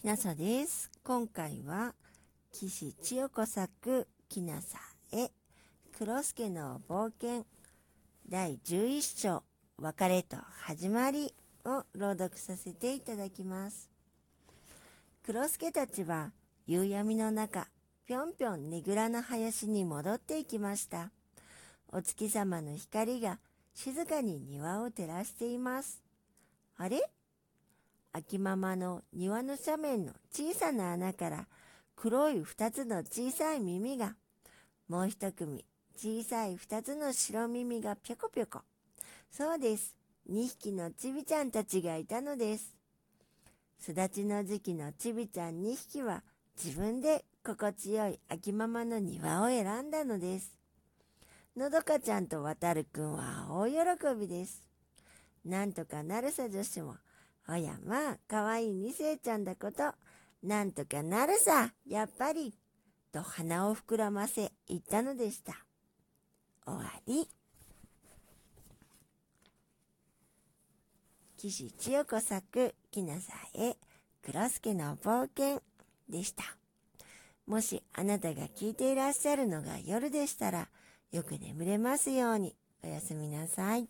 きなさです。今回は、岸千代子作、きなさへ、黒助の冒険、第11章、別れと始まりを朗読させていただきます。黒助たちは、夕闇の中、ぴょんぴょんねぐらの林に戻っていきました。お月様の光が静かに庭を照らしています。あれ？秋ママの庭の斜面の小さな穴から黒い二つの小さい耳が、もう一組小さい二つの白耳がぴょこぴょこ。そうです。二匹のちびちゃんたちがいたのです。すだちの時期のちびちゃん二匹は自分で心地よい秋ママの庭を選んだのです。のどかちゃんとわたるくんは大喜びです。なんとかなるさ女子もおやまあ、かわいい二世ちゃんだこと、なんとかなるさ、やっぱり、と鼻を膨らませ言ったのでした。終わり。岸千代子作、きなさえ、黒助の冒険でした。もしあなたが聞いていらっしゃるのが夜でしたら、よく眠れますように。おやすみなさい。